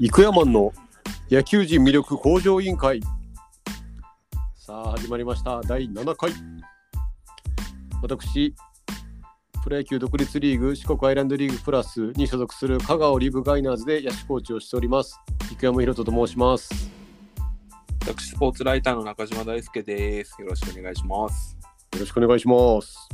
生山の野球人魅力向上委員会。さあ始まりました。第7回。私プロ野球独立リーグ四国アイランドリーグプラスに所属する香川リブガイナーズで野手コーチをしております。生山博人と申します。私、スポーツライターの中島大輔です。よろしくお願いします。よろしくお願いします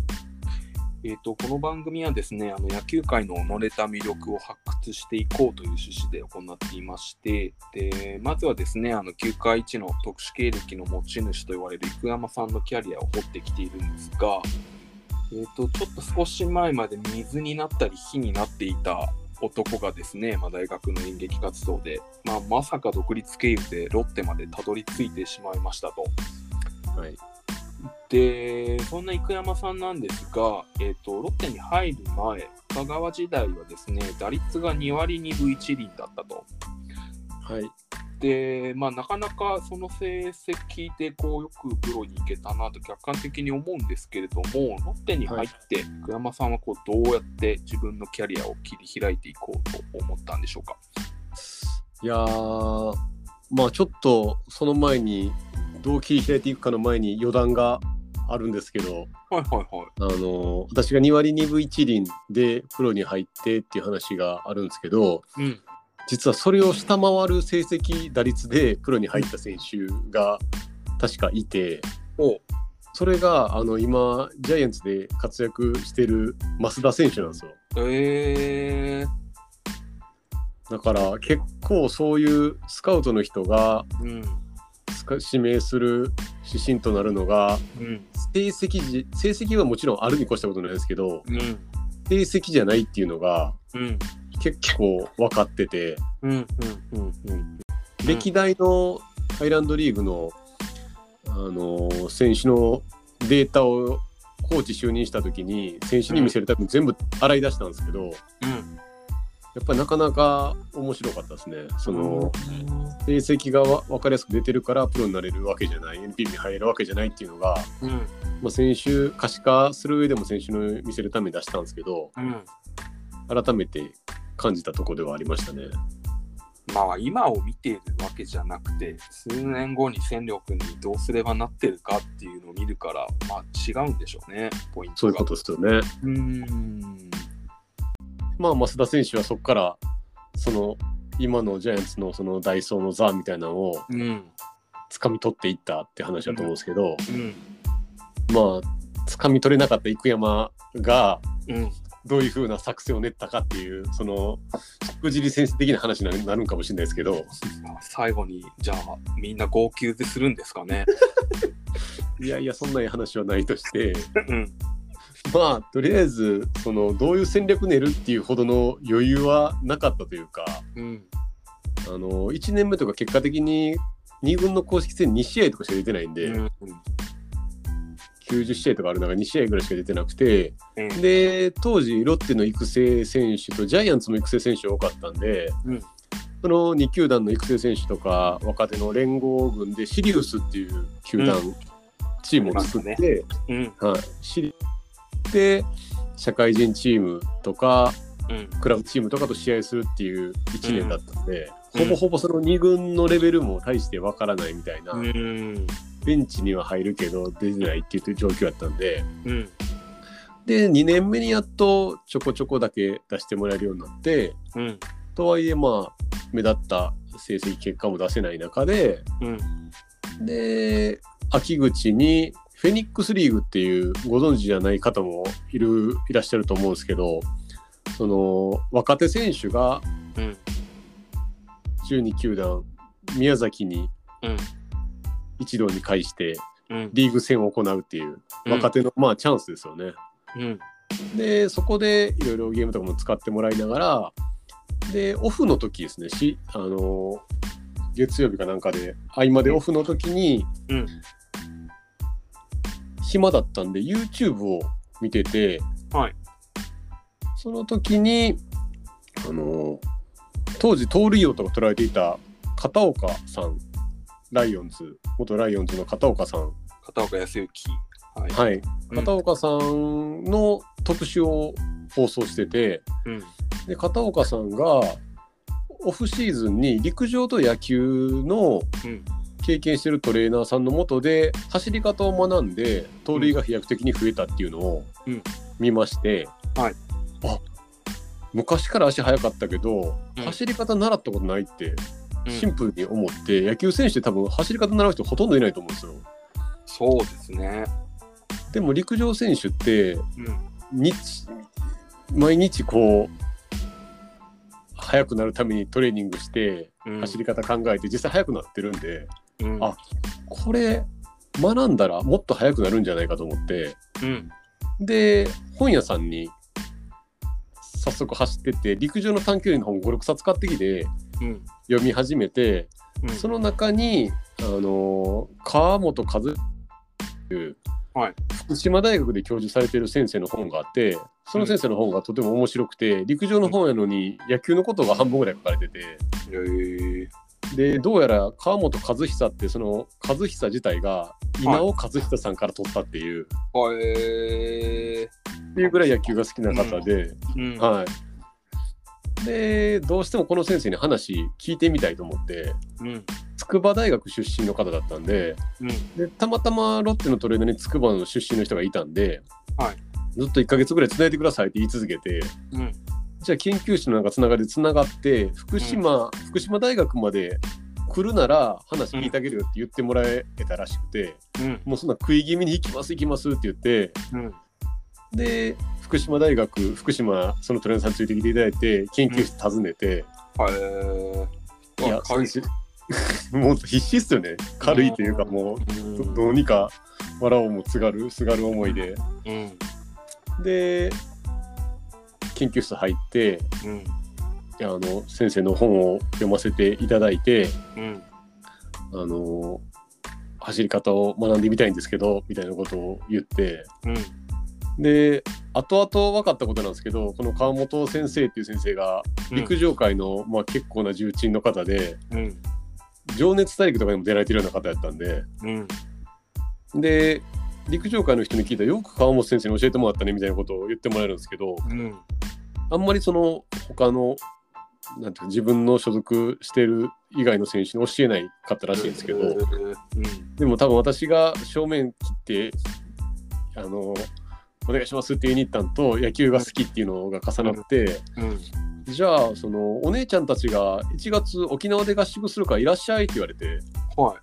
えっ、と、この番組はですね、あの野球界の乗れた魅力を発掘していこうという趣旨で行っていまして、でまずはですね、あの球界一の特殊経歴の持ち主と言われる生山さんのキャリアを掘ってきているんですが、えっ、と、ちょっと少し前まで水になったり火になっていた男がですね、まあ、大学の演劇活動で、まあ、まさか独立経由でロッテまでたどり着いてしまいましたと。はいで、そんな生山さんなんですが、えーと、ロッテに入る前、香川時代はですね、打率が2割2分1厘だったと。はいで、まあ、なかなかその成績でこうよくプロに行けたなと客観的に思うんですけれども、ロッテに入って、生山さんはこうどうやって自分のキャリアを切り開いていこうと思ったんでしょうか？いやーまあちょっとその前にどう切り開いていくかの前に余談があるんですけどはいはいはい。あの私が2割2分1厘でプロに入ってっていう話があるんですけどうん。実はそれを下回る成績打率でプロに入った選手が確かいておそれがあの今ジャイアンツで活躍してる増田選手なんですよえー、だから結構そういうスカウトの人がうん。指名する指針となるのがうん。成績じ成績はもちろんあるに越したことないですけどうん。成績じゃないっていうのがうん。結構分かってて。歴代のハイランドリーグの、あのー選手のデータをコーチ就任した時に選手に見せるために全部洗い出したんですけど、やうん。っぱりなかなか面白かったですね。その成績がわ分かりやすく出てるからプロになれるわけじゃない NPB に入れるわけじゃないっていうのが、うん。まあ、選手可視化する上でも選手の見せるために出したんですけどうん。改めて感じたところではありましたね。まあ今を見ているわけじゃなくて数年後に戦力にどうすればなってるかっていうのを見るからまあ違うんでしょうねポイントがそういうことですよね。うーんまあ、増田選手はそこからその今のジャイアンツのそのダイソーの座みたいなのをうん掴み取っていったって話だと思うんですけど、うん。まあ掴み取れなかった生山がうん。どういうふうな作戦を練ったかっていうそのしくじり先生的な話になるなるんかもしれないですけどまあ最後にじゃあみんな号泣でするんですかね。いやいやそんな話はないとしてうんまあとりあえずそのどういう戦略練るっていうほどの余裕はなかったというかうん。あの1年目とか結果的に2軍の公式戦2試合とかしか出てないんで、うん。90試合とかある中2試合ぐらいしか出てなくてうん。で当時ロッテの育成選手とジャイアンツも育成選手多かったんで、うん。その2球団の育成選手とか若手の連合軍でシリウスっていう球団、うチームを作って、うん。はい、シリで社会人チームとかうん。クラブチームとかと試合するっていう1年だったんで、うん。ほぼほぼその2軍のレベルも大してわからないみたいな、うん。ベンチには入るけど出てないっていう状況だったんで。うん。で2年目にやっとちょこちょこだけ出してもらえるようになってうん。とはいえまあ目立った成績結果も出せない中でうん。で秋口にフェニックスリーグっていうご存知じゃない方もいるいらっしゃると思うんですけどその若手選手がうん。12球団宮崎にうん。一堂に会してうん。リーグ戦を行うっていう若手のまあチャンスですよね。うん。でそこでいろいろゲームとかも使ってもらいながらでオフの時ですね。しあの月曜日かなんかで合間でオフの時にうん暇だったんで YouTube を見てて、はい。その時にあの当時盗塁王とか取られていた片岡さんライオンズ元ライオンズの片岡さん。片岡康之。はい。はい、うん。片岡さんの特集を放送してて、うん。で片岡さんがオフシーズンに陸上と野球のうん経験してるトレーナーさんのもとで走り方を学んで盗塁が飛躍的に増えたっていうのをうん見まして、はいあ昔から足速かったけど、うん走り方習ったことないってうんシンプルに思って、野球選手って多分走り方習う人ほとんどいないと思うんですよ。そうですね。でも陸上選手ってうん。日毎日こう速くなるためにトレーニングしてうん走り方考えて実際速くなってるんで、うんあこれ学んだらもっと速くなるんじゃないかと思ってうん。で本屋さんに早速走ってって陸上の短距離の本56冊買ってきてうん。読み始めてうん。その中にあの川本和というはい福島大学で教授されている先生の本があってその先生の本がとても面白くて陸上の本やのに野球のことが半分ぐらい書かれてて。でどうやら川本和久ってその和久自体が稲尾和久さんから取ったっていう、あえー。っていうぐらい野球が好きな方で、うん。はい。でどうしてもこの先生に話聞いてみたいと思ってうん。筑波大学出身の方だったんでうん。でたまたまロッテのトレードに筑波の出身の人がいたんで、はいずっと1ヶ月ぐらいつないでくださいって言い続けてうん。じゃあ研究室のなんかつながりでつながって福島、福島大学まで来るなら話聞いてあげるよって言ってもらえたらしくて、うん。もうそんな食い気味に行きます行きますって言ってうん。で福島大学福島そのトレーナーさんについてきていただいて研究室訪ねて。いや軽い もう必死っすよね軽いというかもうどどうにか笑おうもつがるすがる思いでうん。で研究室入ってうん。あの先生の本を読ませていただいてうん。あの走り方を学んでみたいんですけどみたいなことを言ってうん。で後々分かったことなんですけどこの川本先生っていう先生が陸上界の、まあ、結構な重鎮の方でうん。「情熱大陸」とかにも出られてるような方やったんでうん。で陸上界の人に聞いたらよく川本先生に教えてもらったねみたいなことを言ってもらえるんですけどうん。あんまりその他のなんていうか自分の所属してる以外の選手に教えないかったらしいんですけど、うん。でも多分私が正面切ってあのお願いしますって言いに行ったんと野球が好きっていうのが重なって、うん。じゃあそのお姉ちゃんたちが1月沖縄で合宿するからいらっしゃいって言われては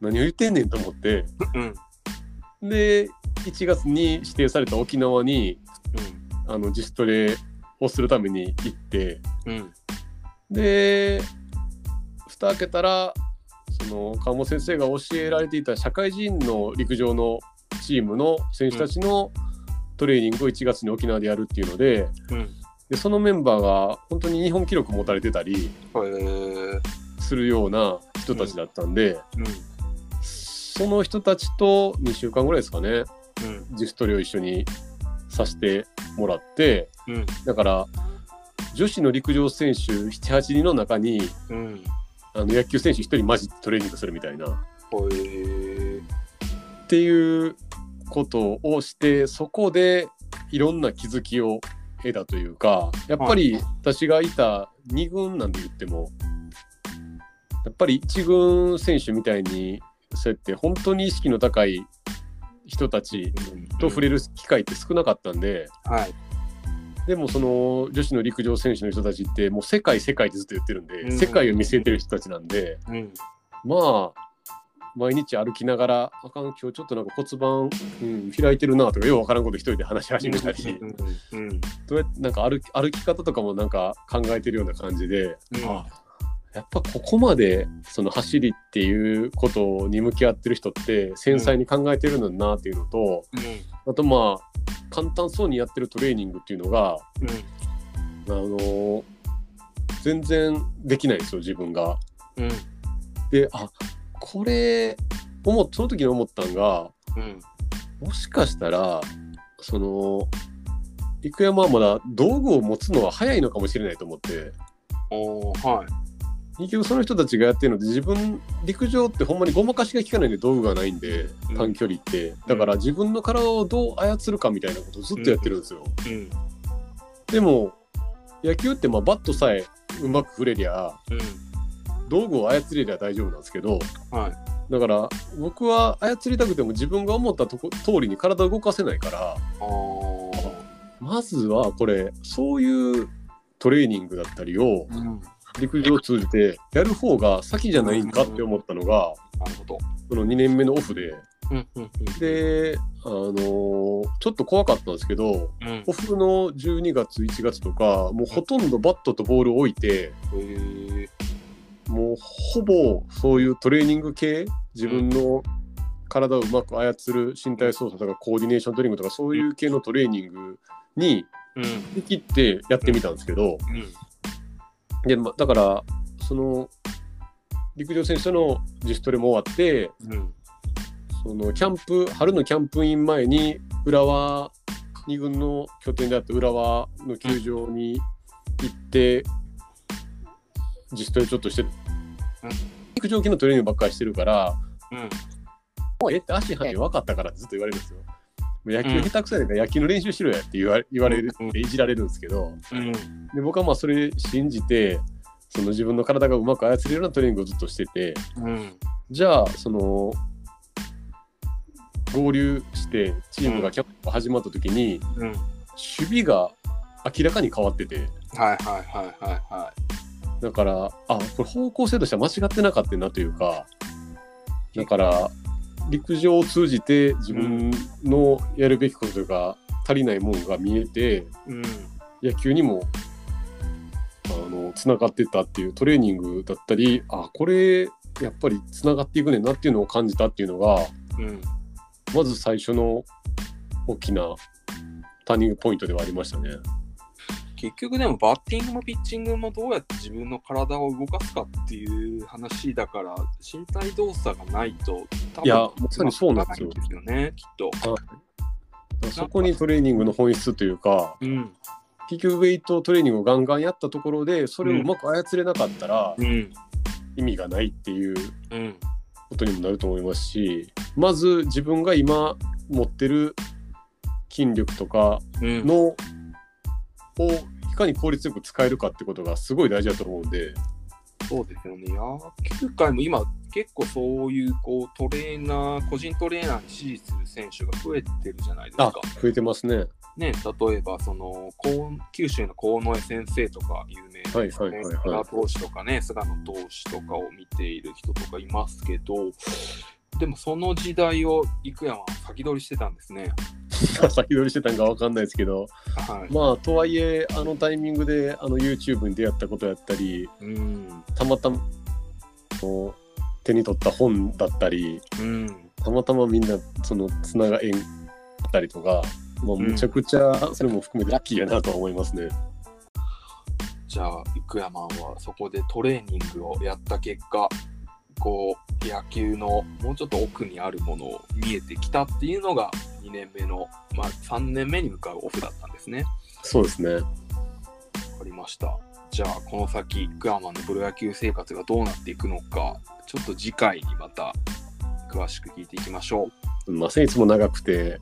何を言ってんねんと思ってい。うん。で1月に指定された沖縄にあの自主トレをするために行ってうん。うん。で蓋開けたらその川本先生が教えられていた社会人の陸上のチームの選手たちのトレーニングを1月に沖縄でやるっていうのでうん。でそのメンバーが本当に日本記録持たれてたり。するような人たちだったんで、うん。その人たちと2週間ぐらいですかねうん。自主トレを一緒にさせてもらってうん。だから女子の陸上選手78人の中にうん。あの野球選手1人マジでトレーニングするみたいな。っていうことをしてそこでいろんな気づきを得たというかやっぱり私がいた2軍なんで言ってもやっぱり1軍選手みたいにそうやって本当に意識の高い人たちと触れる機会って少なかったんで、はい。でもその女子の陸上選手の人たちってもう世界世界ってずっと言ってるんで、うん世界を見据えてる人たちなんでうん。まあ毎日歩きながらあかん今日ちょっとなんか骨盤、うん、開いてるなとかようわからんこと一人で話し始めたり、うん。うん。どうやってなんか歩き歩き方とかもなんか考えてるような感じで、うんあやっぱここまでその走りっていうことに向き合ってる人って繊細に考えてるのだなっていうのと、あとまあ簡単そうにやってるトレーニングっていうのがうん。あの全然できないんですよ自分が。うん。であこれ思っその時に思ったんがうん。もしかしたらその生山はまだ道具を持つのは早いのかもしれないと思っておーはい。結局その人たちがやってるので自分陸上ってほんまにごまかしが効かないんで道具がないんでうん短距離って、だから自分の体をどう操るかみたいなことをずっとやってるんですよ。うん。でも野球ってまあバットさえうまく振れりゃ道具を操れりゃ大丈夫なんですけどうん。はい。だから僕は操りたくても自分が思ったとこ通りに体を動かせないからまずはこれそういうトレーニングだったりをうん。陸上を通じてやる方が先じゃないんかって思ったのがなるほど。その2年目のオフで。うんうんうん。であのーちょっと怖かったんですけどうん。オフの12月1月とかもうほとんどバットとボールを置いてへー。もうほぼそういうトレーニング系自分の体をうまく操る身体操作とかコーディネーショントレーニングとかそういう系のトレーニングにうん。切ってやってみたんですけどうんで、ま、だからその陸上選手との自主トレも終わってうん。そのキャンプ春のキャンプイン前に浦和2軍の拠点であった浦和の球場に行って自主トレちょっとして陸上系のトレーニングばっかりしてるからうん。もうええって足速い分かったからってずっと言われるんですよ。野球下手くそやから野球の練習しろやって言わ言われるいじられるんですけど。うん。で僕はまあそれ信じてその自分の体がうまく操れるようなトレーニングをずっとしてて。うん。じゃあその合流してチームがキャンプが始まった時にうん。守備が明らかに変わってて。はいはいはいはいはだからあこれ方向性としては間違ってなかったなというか。だから陸上を通じて自分のやるべきことが足りないものが見えてい。うん野球にもあのつながってったっていうトレーニングだったりあこれやっぱりつながっていくねんなっていうのを感じたっていうのがうんまず最初の大きなターニングポイントではありましたね。結局でもバッティングもピッチングもどうやって自分の体を動かすかっていう話だから身体動作がないと多分いやまさにそうなんですよ。ねきっと。そこにトレーニングの本質というかうん。結局ウェイトトレーニングをガンガンやったところでそれをうまく操れなかったらうん。意味がないっていううん。ことにもなると思いますしまず自分が今持ってる筋力とかうん。のをいかに効率よく使えるかってことがすごい大事だと思うんでそうですよね。野球界も今結構そういうこうトレーナー、個人トレーナーに支持する選手が増えてるじゃないですか。増えてますね。ね、例えばその九州の鴻江先生とか有名はいですね。はいははい菅野投手とかね、菅野投手とかを見ている人とかいますけど、でもその時代を生山は先取りしてたんですね。先取りしてたんかわかんないですけどはい。まあとはいえあのタイミングであの YouTube に出会ったことやったりうん。たまたま手に取った本だったりうん。たまたまみんなそのつなが縁ったりとか、まあ、むちゃくちゃそれも含めてラッキーやなとは思いますね。じゃあ、イクヤマンはそこでトレーニングをやった結果、こう、野球のもうちょっと奥にあるものを見えてきたっていうのが、2年目の、まあ、3年目に向かうオフだったんですね。そうですね。わかりました。じゃあ、この先、イクヤマンのプロ野球生活がどうなっていくのか、ちょっと次回にまた詳しく聞いていきましょう。ませんいつも長くて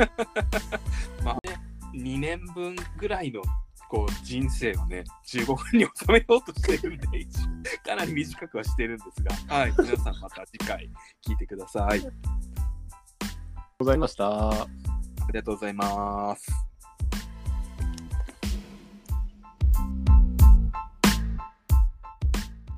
まあね、2年分ぐらいのこう人生をね、15分に収めようとしてるんで、かなり短くはしてるんですが、はい、皆さんまた次回聞いてください。ございました。ありがとうございます。